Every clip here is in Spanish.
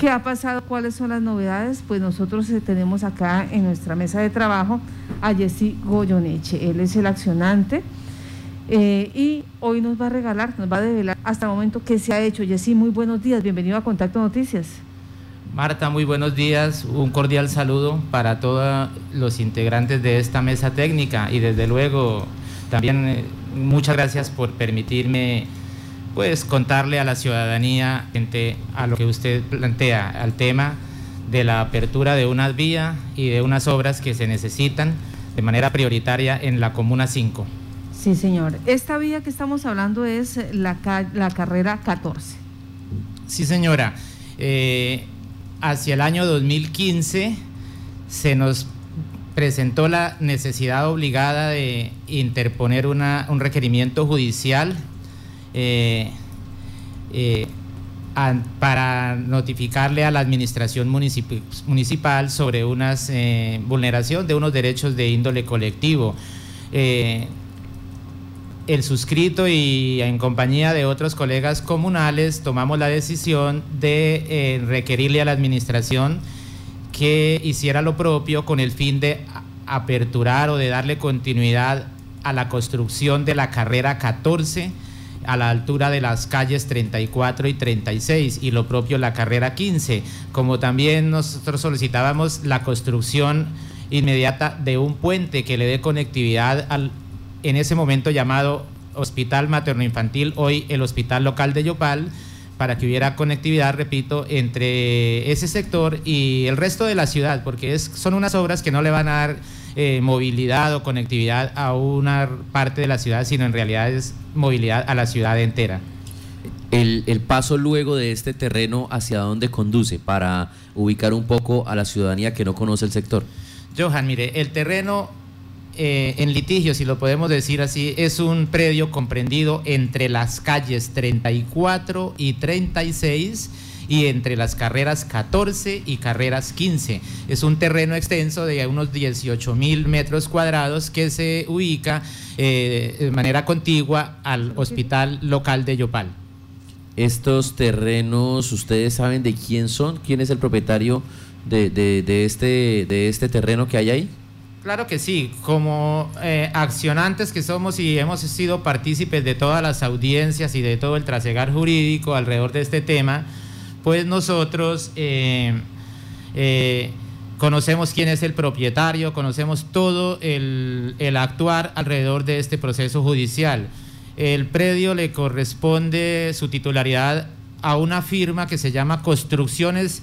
¿Qué ha pasado? ¿Cuáles son las novedades? Pues nosotros eh, tenemos acá en nuestra mesa de trabajo a Jessy Goyoneche. Él es el accionante eh, y hoy nos va a regalar, nos va a develar hasta el momento qué se ha hecho. Jessy, muy buenos días. Bienvenido a Contacto Noticias. Marta, muy buenos días. Un cordial saludo para todos los integrantes de esta mesa técnica y desde luego también eh, muchas gracias por permitirme pues contarle a la ciudadanía frente a lo que usted plantea, al tema de la apertura de una vía y de unas obras que se necesitan de manera prioritaria en la Comuna 5. Sí, señor. Esta vía que estamos hablando es la, la carrera 14. Sí, señora. Eh, hacia el año 2015 se nos presentó la necesidad obligada de interponer una, un requerimiento judicial eh, eh, para notificarle a la administración municipal sobre una eh, vulneración de unos derechos de índole colectivo. el suscrito y en compañía de otros colegas comunales tomamos la decisión de requerirle a la administración que hiciera lo propio con el fin de aperturar o de darle continuidad a la construcción de la carrera 14 a la altura de las calles 34 y 36 y lo propio la carrera 15, como también nosotros solicitábamos la construcción inmediata de un puente que le dé conectividad al en ese momento llamado Hospital Materno Infantil, hoy el Hospital Local de Yopal, para que hubiera conectividad, repito, entre ese sector y el resto de la ciudad, porque son unas obras que no le van a dar eh, movilidad o conectividad a una parte de la ciudad, sino en realidad es movilidad a la ciudad entera. El, paso luego de este terreno, ¿hacia dónde conduce para ubicar un poco a la ciudadanía que no conoce el sector? Johan, mire, el terreno eh, en litigio, si lo podemos decir así, es un predio comprendido entre las calles 34 y 36 y entre las carreras 14 y carreras 15. Es un terreno extenso de unos 18 mil metros cuadrados que se ubica eh, de manera contigua al hospital local de Yopal. Estos terrenos, ¿ustedes saben de quién son? ¿Quién es el propietario de, este, de este terreno que hay ahí? Claro que sí, como eh, accionantes que somos y hemos sido partícipes de todas las audiencias y de todo el trasegar jurídico alrededor de este tema, pues nosotros eh, eh, conocemos quién es el propietario, conocemos todo el, actuar alrededor de este proceso judicial. El predio le corresponde su titularidad a una firma que se llama Construcciones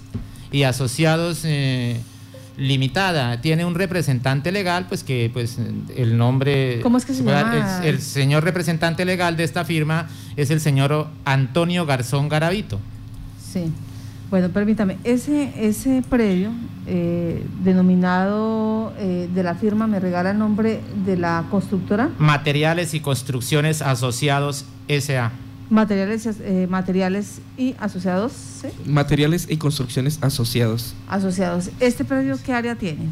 y Asociados eh, Limitada. Tiene un representante legal, pues que pues el nombre... ¿Cómo es que se llama? el señor representante legal de esta firma es el señor Antonio Garzón Garavito. Sí. Bueno, permítame, ese, ese predio eh, denominado eh, de la firma, ¿me regala el nombre de la constructora? Materiales y Construcciones Asociados SA. Materiales, eh, materiales y asociados. ¿sí? Materiales y construcciones asociados. Asociados. ¿Este predio qué área tiene?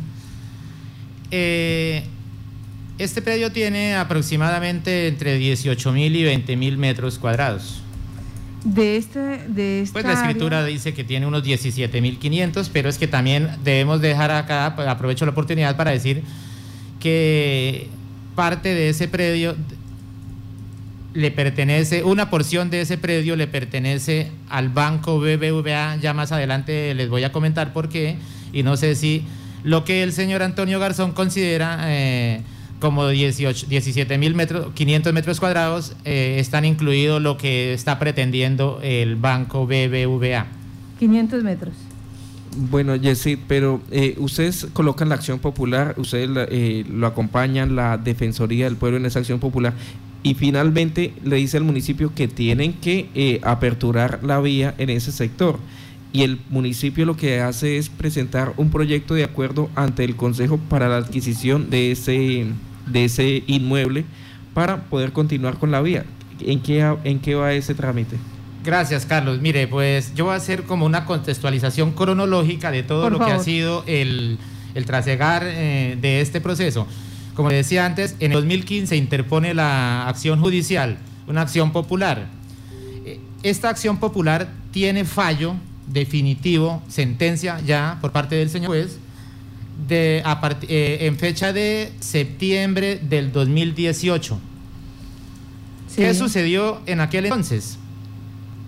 este predio tiene aproximadamente entre 18 mil y 20 mil metros cuadrados. De este, de esta Pues la escritura dice que tiene unos 17.500, pero es que también debemos dejar acá, pues, aprovecho la oportunidad para decir que parte de ese predio le pertenece, una porción de ese predio le pertenece al banco BBVA, ya más adelante les voy a comentar por qué, y no sé si lo que el señor Antonio Garzón considera... Eh, como 18, 17 mil metros, 500 metros cuadrados, eh, están incluidos lo que está pretendiendo el banco BBVA. 500 metros. Bueno, Jessy, pero eh, ustedes colocan la acción popular, ustedes eh, lo acompañan, la Defensoría del Pueblo en esa acción popular, y finalmente le dice al municipio que tienen que aperturar la vía en ese sector. Y el municipio lo que hace es presentar un proyecto de acuerdo ante el Consejo para la adquisición de ese de ese inmueble para poder continuar con la vía. ¿En qué, en qué va ese trámite? Gracias, Carlos. Mire, pues yo voy a hacer como una contextualización cronológica de todo lo que ha sido el, el trasegar eh, de este proceso. Como decía antes, en el 2015 interpone la acción judicial, una acción popular. Eh, esta acción popular tiene fallo definitivo, sentencia ya por parte del señor juez, de, eh, en fecha de septiembre del 2018. ¿Qué sucedió en aquel entonces?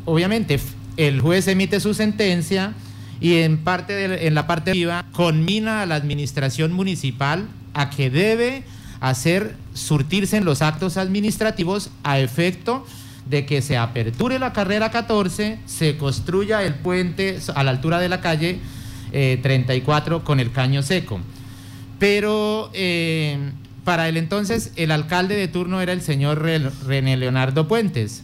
Obviamente, el juez emite su sentencia y en, parte en la parte viva conmina a la administración municipal a que debe hacer surtirse en los actos administrativos a efecto de que se aperture la carrera 14, se construya el puente a la altura de la calle 34 eh, con el caño seco. Pero eh, para el entonces el alcalde de turno era el señor René Leonardo Puentes.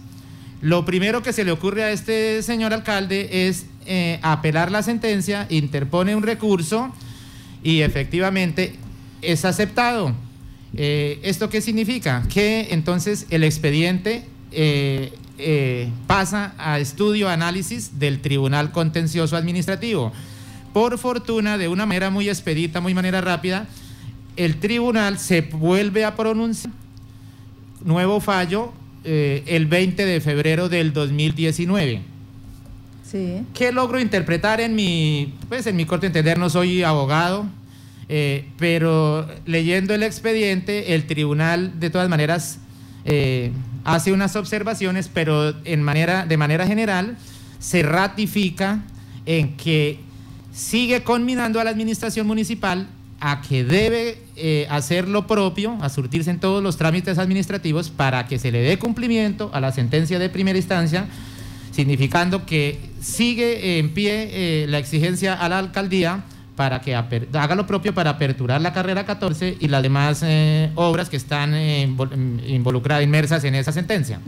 Lo primero que se le ocurre a este señor alcalde es eh, apelar la sentencia, interpone un recurso y efectivamente es aceptado. ¿Esto qué significa? Que entonces el expediente pasa a estudio, análisis del Tribunal Contencioso Administrativo. Por fortuna, de una manera muy expedita, muy manera rápida, el tribunal se vuelve a pronunciar nuevo fallo eh, el 20 de febrero del 2019. Sí. ¿Qué logro interpretar en mi, pues en mi corte entender? No soy abogado, eh, pero leyendo el expediente, el tribunal de todas maneras eh, hace unas observaciones, pero en manera, de manera general se ratifica en que sigue conminando a la administración municipal a que debe eh, hacer lo propio, a surtirse en todos los trámites administrativos para que se le dé cumplimiento a la sentencia de primera instancia, significando que sigue en pie eh, la exigencia a la alcaldía para que haga lo propio para aperturar la carrera 14 y las demás eh, obras que están involucradas, inmersas en esa sentencia.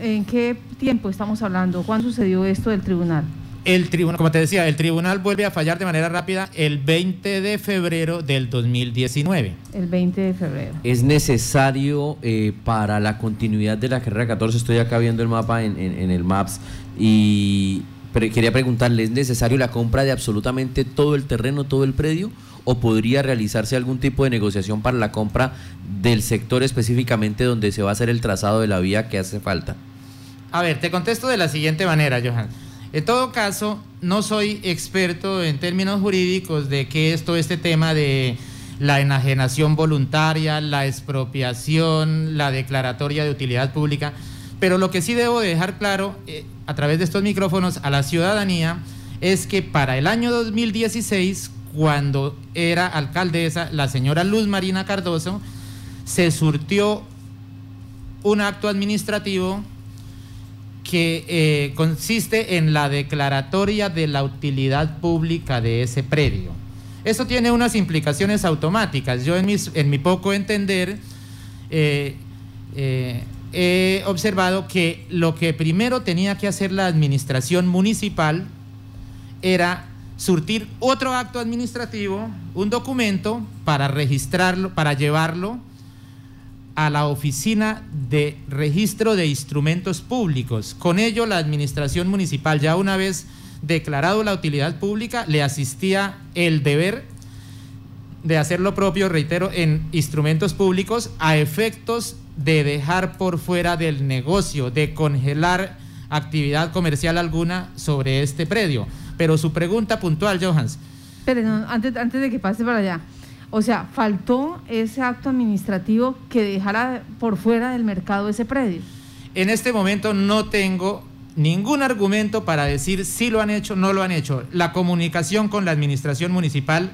¿En qué tiempo estamos hablando? ¿Cuándo sucedió esto del tribunal? El tribunal, como te decía, el tribunal vuelve a fallar de manera rápida el 20 de febrero del 2019. El 20 de febrero. Es necesario eh, para la continuidad de la carrera 14, estoy acá viendo el mapa en, el MAPS y quería preguntarle, ¿es necesario la compra de absolutamente todo el terreno, todo el predio? ¿O podría realizarse algún tipo de negociación para la compra del sector específicamente donde se va a hacer el trazado de la vía que hace falta? A ver, te contesto de la siguiente manera, Johan. En todo caso, no soy experto en términos jurídicos de qué es todo este tema de la enajenación voluntaria, la expropiación, la declaratoria de utilidad pública, pero lo que sí debo dejar claro eh, a través de estos micrófonos a la ciudadanía es que para el año 2016, cuando era alcaldesa la señora Luz Marina Cardoso, se surtió un acto administrativo que eh, consiste en la declaratoria de la utilidad pública de ese predio. Eso tiene unas implicaciones automáticas. Yo en, en mi poco entender eh, he observado que lo que primero tenía que hacer la administración municipal era surtir otro acto administrativo, un documento para registrarlo, para llevarlo a la Oficina de Registro de Instrumentos Públicos. Con ello, la Administración Municipal, ya una vez declarado la utilidad pública, le asistía el deber de hacer lo propio, reitero, en instrumentos públicos a efectos de dejar por fuera del negocio, de congelar actividad comercial alguna sobre este predio. Pero su pregunta puntual, Johans. Pero antes, antes de que pase para allá, o sea, faltó ese acto administrativo que dejara por fuera del mercado ese predio. En este momento no tengo ningún argumento para decir si lo han hecho, o no lo han hecho. La comunicación con la administración municipal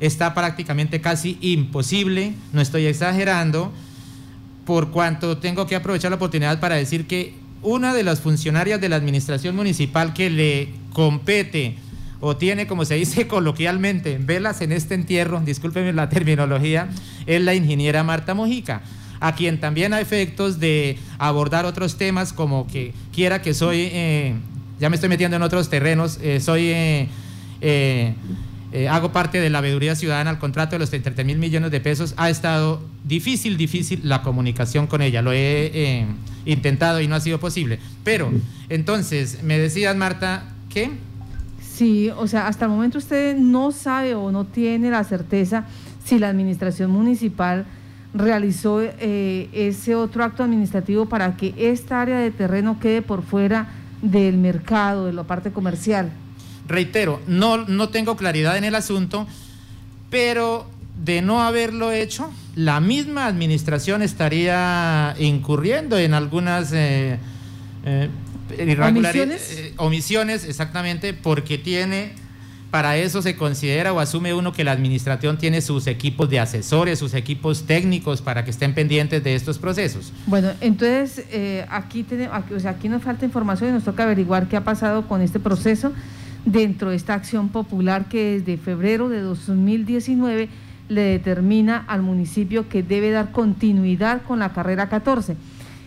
está prácticamente casi imposible, no estoy exagerando, por cuanto tengo que aprovechar la oportunidad para decir que una de las funcionarias de la administración municipal que le compete o tiene, como se dice coloquialmente, velas en este entierro, discúlpenme la terminología, es la ingeniera Marta Mojica, a quien también a efectos de abordar otros temas como que quiera que soy, eh, ya me estoy metiendo en otros terrenos, eh, soy... Eh, hago parte de la veeduría ciudadana al contrato de los 30 mil millones de pesos, ha estado difícil, difícil la comunicación con ella. Lo he intentado y no ha sido posible. Pero, entonces, me decías, Marta, ¿qué? Sí, o sea, hasta el momento usted no sabe o no tiene la certeza si la administración municipal realizó eh, ese otro acto administrativo para que esta área de terreno quede por fuera del mercado, de la parte comercial. Reitero, no, no tengo claridad en el asunto, pero de no haberlo hecho, la misma administración estaría incurriendo en algunas eh, eh, irregularidades, ¿Omisiones? eh, omisiones, exactamente, porque tiene, para eso se considera o asume uno que la administración tiene sus equipos de asesores, sus equipos técnicos para que estén pendientes de estos procesos. Bueno, entonces eh, aquí, tenemos, aquí, o sea, aquí nos falta información y nos toca averiguar qué ha pasado con este proceso dentro de esta acción popular que desde febrero de 2019 le determina al municipio que debe dar continuidad con la carrera 14.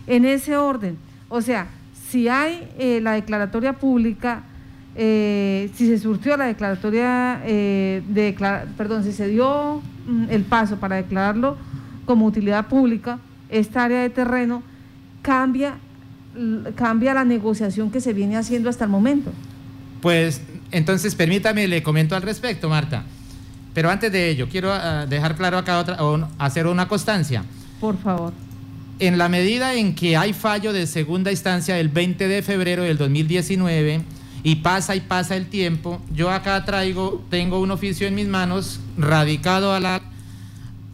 En ese orden, o sea, si hay eh, la declaratoria pública, eh, si se surtió la declaratoria, eh, de perdón, si se dio mm, el paso para declararlo como utilidad pública, esta área de terreno cambia, cambia la negociación que se viene haciendo hasta el momento. Pues entonces permítame, le comento al respecto, Marta. Pero antes de ello, quiero ah, dejar claro acá otra, o hacer una constancia. Por favor. En la medida en que hay fallo de segunda instancia el 20 de febrero del 2019 y pasa y pasa el tiempo, yo acá traigo, tengo un oficio en mis manos radicado a la,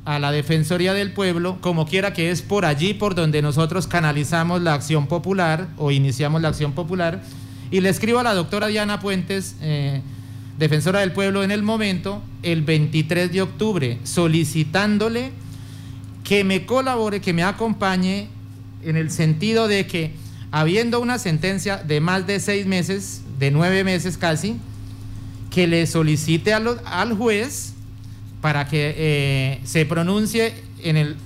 a la Defensoría del Pueblo, como quiera que es por allí por donde nosotros canalizamos la acción popular o iniciamos la acción popular, y le escribo a la doctora Diana Puentes, eh, defensora del pueblo en el momento, el 23 de octubre, solicitándole que me colabore, que me acompañe en el sentido de que habiendo una sentencia de más de seis meses, de nueve meses casi, que le solicite lo- al juez para que eh, se pronuncie en el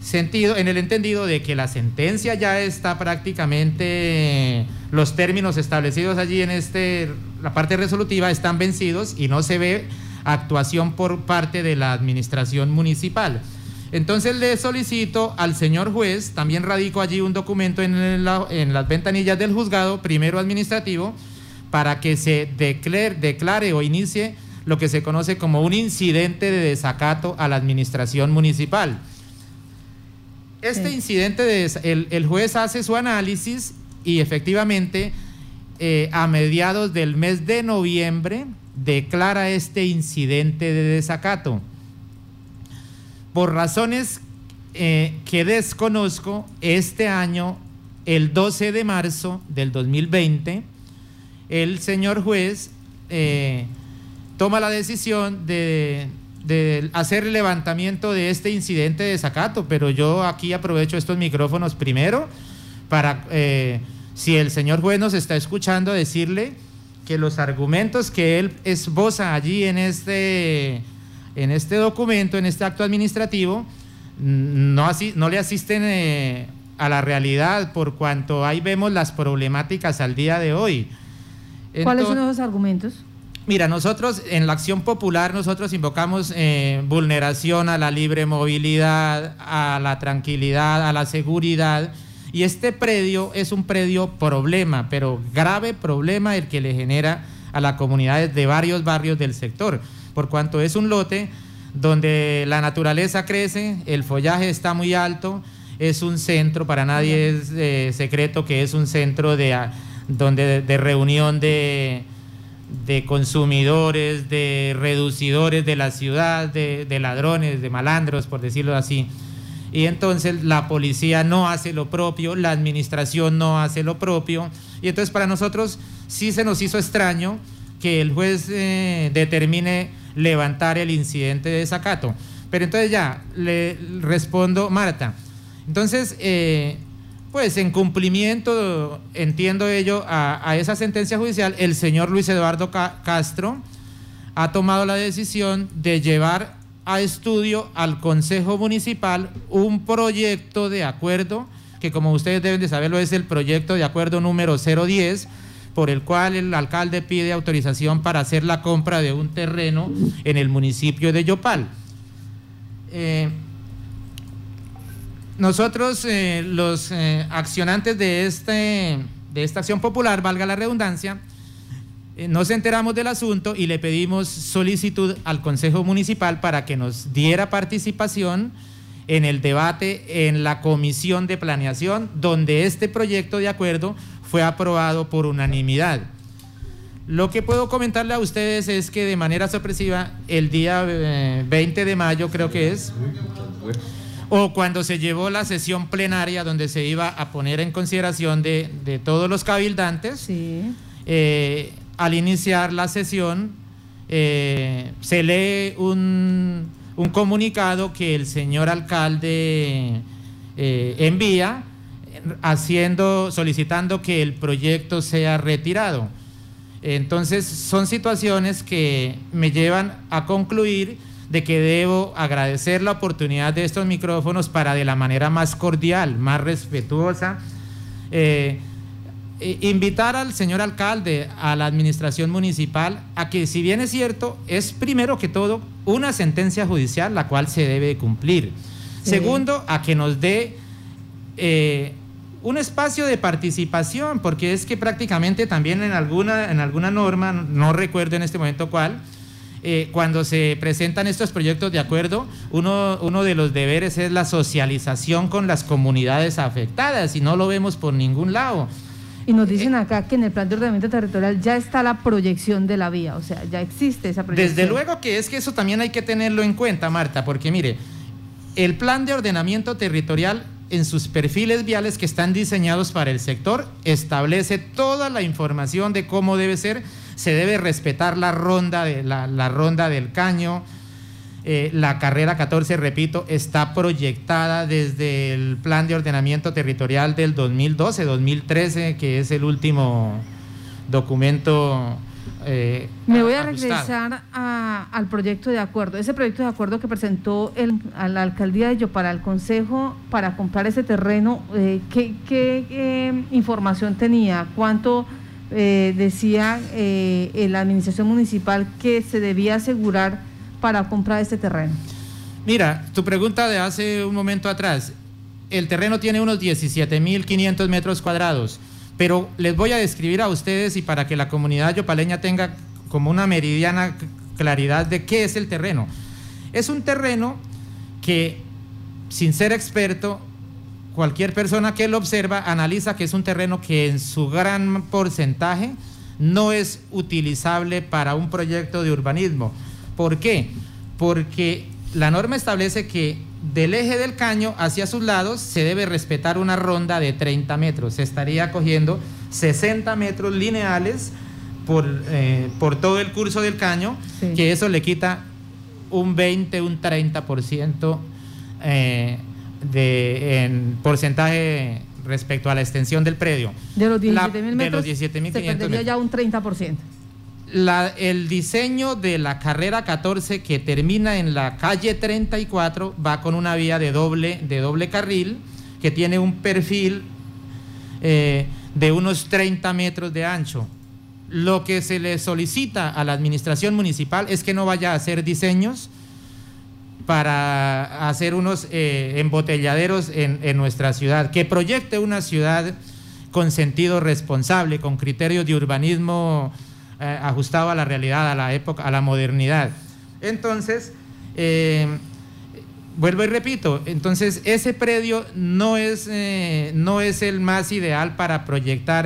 sentido, en el entendido de que la sentencia ya está prácticamente, los términos establecidos allí en este, la parte resolutiva están vencidos y no se ve actuación por parte de la administración municipal. Entonces le solicito al señor juez, también radico allí un documento en, la- en las ventanillas del juzgado, primero administrativo, para que se declare, declare o inicie lo que se conoce como un incidente de desacato a la administración municipal. Este Sí. incidente, de, el, el juez hace su análisis y efectivamente eh, a mediados del mes de noviembre declara este incidente de desacato. Por razones eh, que desconozco, este año, el 12 de marzo del 2020, el señor juez eh, toma la decisión de, hacer el levantamiento de este incidente de desacato, pero yo aquí aprovecho estos micrófonos primero para, si el señor juez nos está escuchando, decirle que los argumentos que él esboza allí en este, en este documento, en este acto administrativo, mm, no, asi- no le asisten eh, a la realidad por cuanto ahí vemos las problemáticas al día de hoy. ¿Cuáles son esos argumentos? Mira, nosotros en la acción popular, nosotros invocamos eh, vulneración a la libre movilidad, a la tranquilidad, a la seguridad. Y este predio es un predio problema, pero grave problema el que le genera a las comunidades de varios barrios del sector, por cuanto es un lote donde la naturaleza crece, el follaje está muy alto, es un centro, para nadie es eh, secreto que es un centro de, a- donde, de reunión de, de consumidores, de reducidores de la ciudad, de, de ladrones, de malandros, por decirlo así. Y entonces la policía no hace lo propio, la administración no hace lo propio. Y entonces para nosotros sí se nos hizo extraño que el juez eh, determine levantar el incidente de desacato. Pero entonces ya, le respondo, Marta. Entonces, eh, pues en cumplimiento, entiendo ello, a, esa sentencia judicial, el señor Luis Eduardo Ca- Castro ha tomado la decisión de llevar a estudio al Consejo Municipal un proyecto de acuerdo, que como ustedes deben de saberlo es el proyecto de acuerdo número 010, por el cual el alcalde pide autorización para hacer la compra de un terreno en el municipio de Yopal. Eh, nosotros, eh, los eh, accionantes de, este, de esta acción popular, valga la redundancia, nos enteramos del asunto y le pedimos solicitud al Consejo Municipal para que nos diera participación en el debate en la Comisión de Planeación, donde este proyecto de acuerdo fue aprobado por unanimidad. Lo que puedo comentarle a ustedes es que de manera sorpresiva, el día 20 eh, de mayo creo que es, o cuando se llevó la sesión plenaria donde se iba a poner en consideración de, todos los cabildantes, eh, al iniciar la sesión eh, se lee un, comunicado que el señor alcalde envía haciendo, solicitando que el proyecto sea retirado. Entonces son situaciones que me llevan a concluir de que debo agradecer la oportunidad de estos micrófonos para de la manera más cordial, más respetuosa, eh, invitar al señor alcalde, a la administración municipal, a que si bien es cierto, es primero que todo una sentencia judicial la cual se debe cumplir. Segundo, a que nos dé eh, un espacio de participación, porque es que prácticamente también en alguna, en alguna norma, no recuerdo en este momento cuál, eh, cuando se presentan estos proyectos de acuerdo, uno, uno de los deberes es la socialización con las comunidades afectadas y no lo vemos por ningún lado. Y nos dicen acá que en el plan de ordenamiento territorial ya está la proyección de la vía, o sea, ya existe esa proyección. Desde luego que es que eso también hay que tenerlo en cuenta, Marta, porque mire, el plan de ordenamiento territorial en sus perfiles viales que están diseñados para el sector, establece toda la información de cómo debe ser, se debe respetar la ronda, de, la, ronda del caño, eh, la carrera 14, repito, está proyectada desde el plan de ordenamiento territorial del 2012-2013, que es el último documento eh, Me voy a regresar al proyecto de acuerdo. Ese proyecto de acuerdo que presentó el, a la alcaldía de Yopal al consejo para comprar ese terreno, eh, ¿qué, eh, información tenía? ¿Cuánto decía la administración municipal que se debía asegurar para comprar ese terreno? Mira, tu pregunta de hace un momento atrás. El terreno tiene unos 17.500 metros cuadrados pero les voy a describir a ustedes y para que la comunidad yopaleña tenga como una meridiana claridad de qué es el terreno. Es un terreno que, sin ser experto, cualquier persona que lo observa analiza que es un terreno que en su gran porcentaje no es utilizable para un proyecto de urbanismo. ¿Por qué? Porque la norma establece que del eje del caño hacia sus lados se debe respetar una ronda de 30 metros. Se estaría cogiendo 60 metros lineales por, eh, por todo el curso del caño, que eso le quita un 20, un 30% eh, de, en porcentaje respecto a la extensión del predio. De los 17.000 metros, se perdería ya un 30% el diseño de la carrera 14 que termina en la calle 34 va con una vía de doble, de doble carril que tiene un perfil eh, de unos 30 metros de ancho. Lo que se le solicita a la administración municipal es que no vaya a hacer diseños para hacer unos eh, embotelladeros en, en nuestra ciudad, que proyecte una ciudad con sentido responsable, con criterios de urbanismo eh, ajustado a la realidad, a la época, a la modernidad. Entonces, eh, vuelvo y repito, entonces ese predio no es, eh, no es el más ideal para proyectar,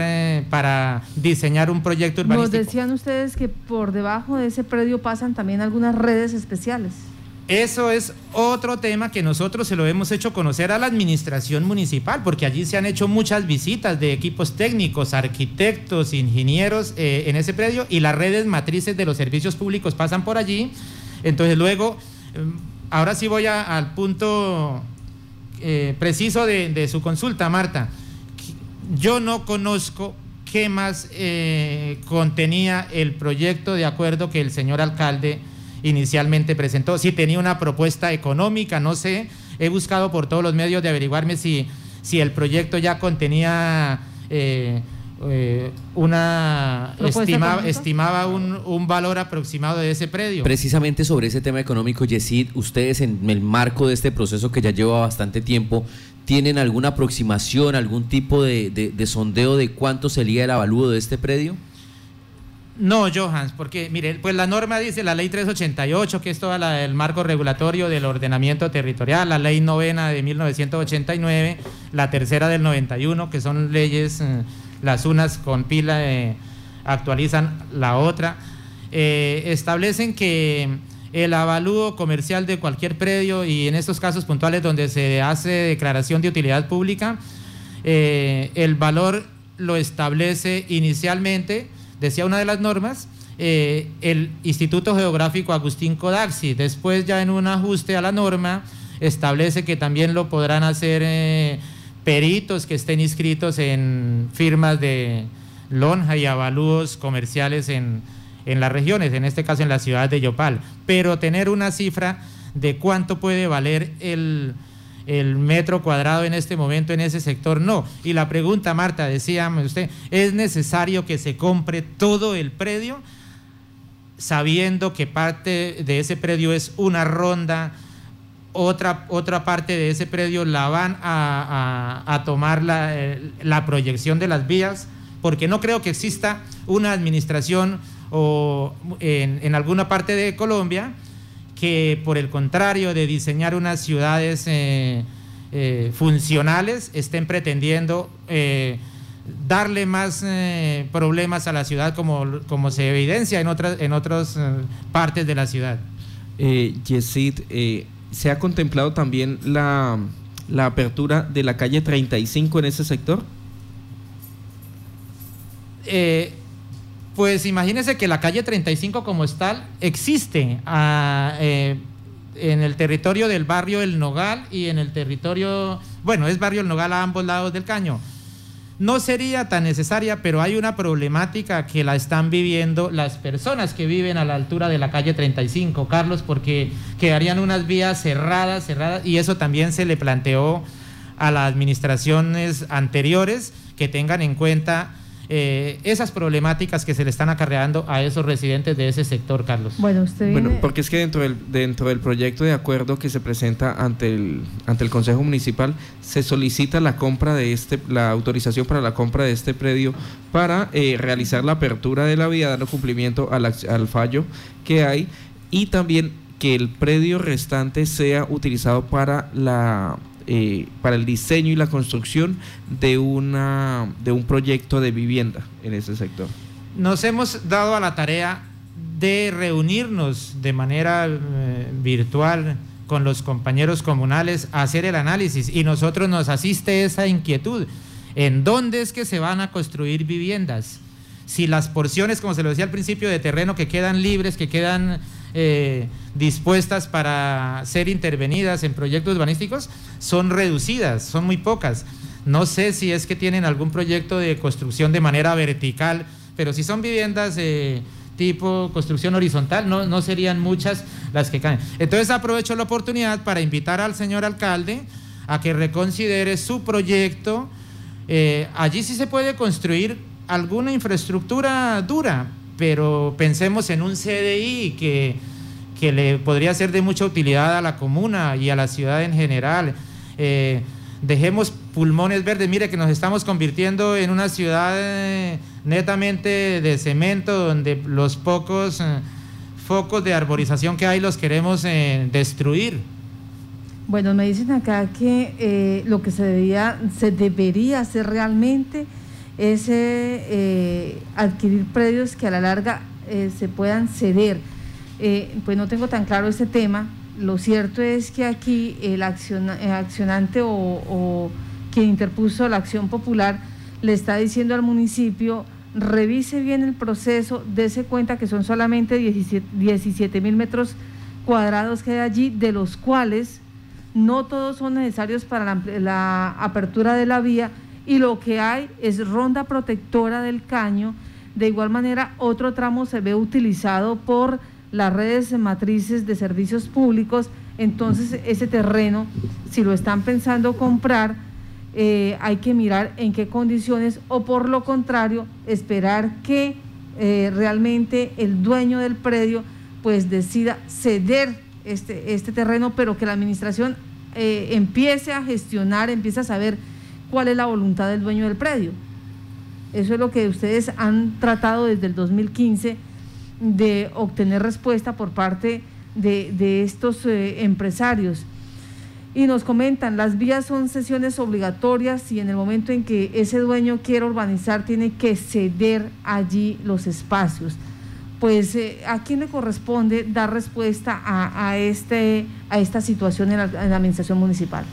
para diseñar un proyecto urbanístico. Nos decían ustedes que por debajo de ese predio pasan también algunas redes especiales. Eso es otro tema que nosotros se lo hemos hecho conocer a la administración municipal, porque allí se han hecho muchas visitas de equipos técnicos, arquitectos, ingenieros eh, en ese predio y las redes matrices de los servicios públicos pasan por allí. Entonces luego, em, ahora sí voy al punto eh, preciso de, su consulta, Marta. Yo no conozco qué más eh, contenía el proyecto de acuerdo que el señor alcalde inicialmente presentó. Si tenía una propuesta económica, no sé. He buscado por todos los medios de averiguarme si, si el proyecto ya contenía eh, eh, una estimaba, estimaba un, un, valor aproximado de ese predio. Precisamente sobre ese tema económico, Yesid, ustedes en el marco de este proceso que ya lleva bastante tiempo, ¿tienen alguna aproximación, algún tipo de, de sondeo de cuánto sería el avalúo de este predio? No, Johans, porque mire, pues la norma dice la ley 388, que es todo el marco regulatorio del ordenamiento territorial, la ley novena de 1989, la tercera del 91, que son leyes, eh, las unas con pila actualizan la otra. Eh, establecen que el avalúo comercial de cualquier predio y en estos casos puntuales donde se hace declaración de utilidad pública, eh, el valor lo establece inicialmente, decía una de las normas, eh, el Instituto Geográfico Agustín Codaxi. Después ya en un ajuste a la norma establece que también lo podrán hacer eh, peritos que estén inscritos en firmas de lonja y avalúos comerciales en, en las regiones, en este caso en la ciudad de Yopal. Pero tener una cifra de cuánto puede valer el, el metro cuadrado en este momento en ese sector, no. Y la pregunta, Marta, decía usted, ¿es necesario que se compre todo el predio sabiendo que parte de ese predio es una ronda? Otra, otra parte de ese predio la van a, tomar la, eh, la proyección de las vías, porque no creo que exista una administración o en, en, alguna parte de Colombia que por el contrario de diseñar unas ciudades eh, eh, funcionales estén pretendiendo eh, darle más problemas a la ciudad como, como se evidencia en otras, en otras partes de la ciudad. Yesid, ¿se ha contemplado también la, la apertura de la calle 35 en ese sector? Pues imagínense que la calle 35 como está existe ah, eh, en el territorio del barrio El Nogal y en el territorio, bueno, es barrio El Nogal a ambos lados del caño. No sería tan necesaria, pero hay una problemática que la están viviendo las personas que viven a la altura de la calle 35, Carlos, porque quedarían unas vías cerradas, cerradas, y eso también se le planteó a las administraciones anteriores que tengan en cuenta eh, esas problemáticas que se le están acarreando a esos residentes de ese sector, Carlos. Bueno, usted bueno porque es que dentro del, dentro del proyecto de acuerdo que se presenta ante el, ante el Consejo Municipal se solicita la compra de este, la autorización para la compra de este predio para eh, realizar la apertura de la vía, dando cumplimiento al, al fallo que hay y también que el predio restante sea utilizado para la eh, para el diseño y la construcción de, una, de un proyecto de vivienda en ese sector. Nos hemos dado a la tarea de reunirnos de manera eh, virtual con los compañeros comunales a hacer el análisis y nosotros nos asiste esa inquietud. ¿En dónde es que se van a construir viviendas? Si las porciones, como se lo decía al principio, de terreno que quedan libres, que quedan eh, dispuestas para ser intervenidas en proyectos urbanísticos son reducidas, son muy pocas. No sé si es que tienen algún proyecto de construcción de manera vertical, pero si son viviendas eh, tipo construcción horizontal, no, no serían muchas las que caen. Entonces aprovecho la oportunidad para invitar al señor alcalde a que reconsidere su proyecto. Eh, allí sí se puede construir alguna infraestructura dura, pero pensemos en un CDI que, que le podría ser de mucha utilidad a la comuna y a la ciudad en general. Eh, dejemos pulmones verdes, mire que nos estamos convirtiendo en una ciudad eh, netamente de cemento, donde los pocos eh, focos de arborización que hay los queremos destruir. Bueno, me dicen acá que lo que se, debía, se debería hacer realmente es eh, adquirir predios que a la larga eh, se puedan ceder. Eh, pues no tengo tan claro este tema. Lo cierto es que aquí el accionante o, quien interpuso la acción popular le está diciendo al municipio revise bien el proceso, dése cuenta que son solamente 17 mil metros cuadrados que hay allí, de los cuales no todos son necesarios para la apertura de la vía, y lo que hay es ronda protectora del caño. De igual manera, otro tramo se ve utilizado por las redes matrices de servicios públicos. Entonces, ese terreno, si lo están pensando comprar, eh, hay que mirar en qué condiciones o por lo contrario, esperar que eh, realmente el dueño del predio pues decida ceder este, este terreno, pero que la administración eh, empiece a gestionar, empiece a saber cuál es la voluntad del dueño del predio. Eso es lo que ustedes han tratado desde el 2015 de obtener respuesta por parte de, estos eh, empresarios. y nos comentan, las vías son sesiones obligatorias y en el momento en que ese dueño quiere urbanizar tiene que ceder allí los espacios. Pues eh, a quién le corresponde dar respuesta a, este, a esta situación en la administración municipal.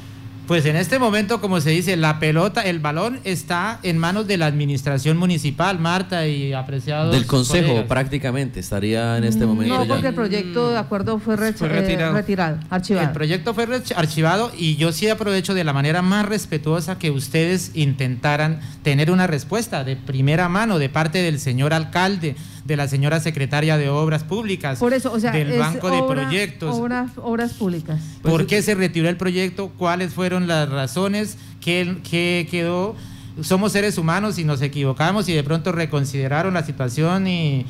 Pues en este momento, como se dice, la pelota, el balón está en manos de la administración municipal, Marta y apreciados. Del consejo, prácticamente, estaría en este momento. No, porque el proyecto de acuerdo fue, eh, retirado. archivado. El proyecto fue archivado y yo sí aprovecho de la manera más respetuosa que ustedes intentaran tener una respuesta de primera mano de parte del señor alcalde de la señora secretaria de Obras Públicas, Por eso, o sea, del Banco de Proyectos. Obras, obras Públicas. ¿Por qué se retiró el proyecto? ¿Cuáles fueron las razones? ¿Qué, qué quedó? Somos seres humanos y nos equivocamos y de pronto reconsideraron la situación y,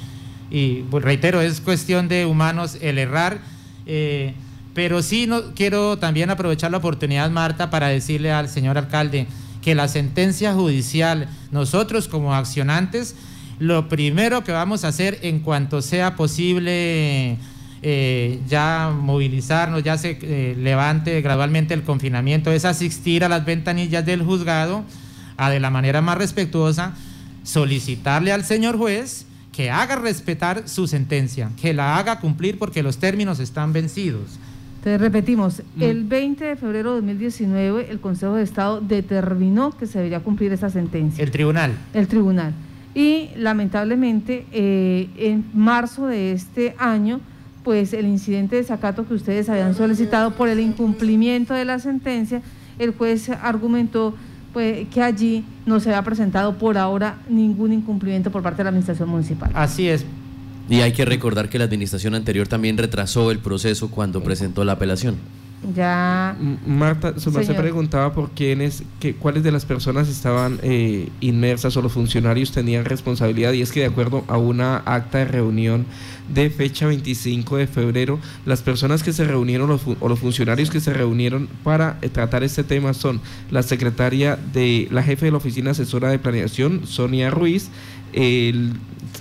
y pues, reitero, es cuestión de humanos el errar. Eh, pero sí no, quiero también aprovechar la oportunidad, Marta, para decirle al señor alcalde que la sentencia judicial, nosotros como accionantes, lo primero que vamos a hacer en cuanto sea posible eh, ya movilizarnos, ya se eh, levante gradualmente el confinamiento, es asistir a las ventanillas del juzgado a de la manera más respetuosa solicitarle al señor juez que haga respetar su sentencia, que la haga cumplir porque los términos están vencidos. Te repetimos, mm. el 20 de febrero de 2019 el Consejo de Estado determinó que se debería cumplir esa sentencia. El tribunal. El tribunal y lamentablemente eh, en marzo de este año pues el incidente de sacato que ustedes habían solicitado por el incumplimiento de la sentencia, el juez argumentó pues, que allí no se había presentado por ahora ningún incumplimiento por parte de la administración municipal. Así es. Y hay que recordar que la administración anterior también retrasó el proceso cuando presentó la apelación. Ya. Marta, su se preguntaba por quiénes, que, cuáles de las personas estaban eh, inmersas o los funcionarios tenían responsabilidad. Y es que, de acuerdo a una acta de reunión de fecha 25 de febrero, las personas que se reunieron o los funcionarios que se reunieron para eh, tratar este tema son la secretaria de la jefe de la oficina asesora de planeación, Sonia Ruiz,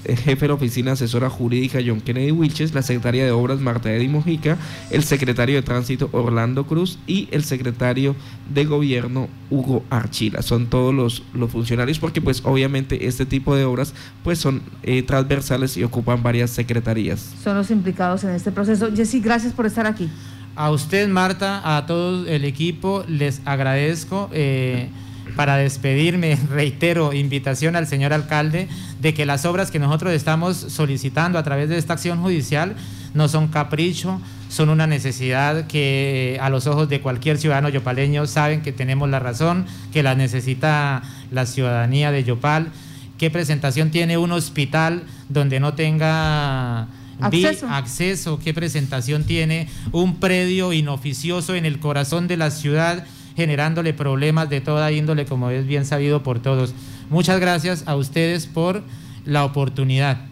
el jefe de la oficina asesora jurídica John Kennedy Wilches, la secretaria de Obras Marta Eddy Mojica, el secretario de Tránsito Orlando Cruz y el secretario de Gobierno Hugo Archila. Son todos los, los funcionarios porque pues obviamente este tipo de obras pues son eh, transversales y ocupan varias secretarías. Son los implicados en este proceso. Jessy, gracias por estar aquí. A usted, Marta, a todo el equipo, les agradezco. Eh, para despedirme, reitero, invitación al señor alcalde de que las obras que nosotros estamos solicitando a través de esta acción judicial no son capricho, son una necesidad que a los ojos de cualquier ciudadano yopaleño saben que tenemos la razón, que la necesita la ciudadanía de Yopal. ¿Qué presentación tiene un hospital donde no tenga acceso. acceso? ¿Qué presentación tiene un predio inoficioso en el corazón de la ciudad? Generándole problemas de toda índole, como es bien sabido por todos. Muchas gracias a ustedes por la oportunidad.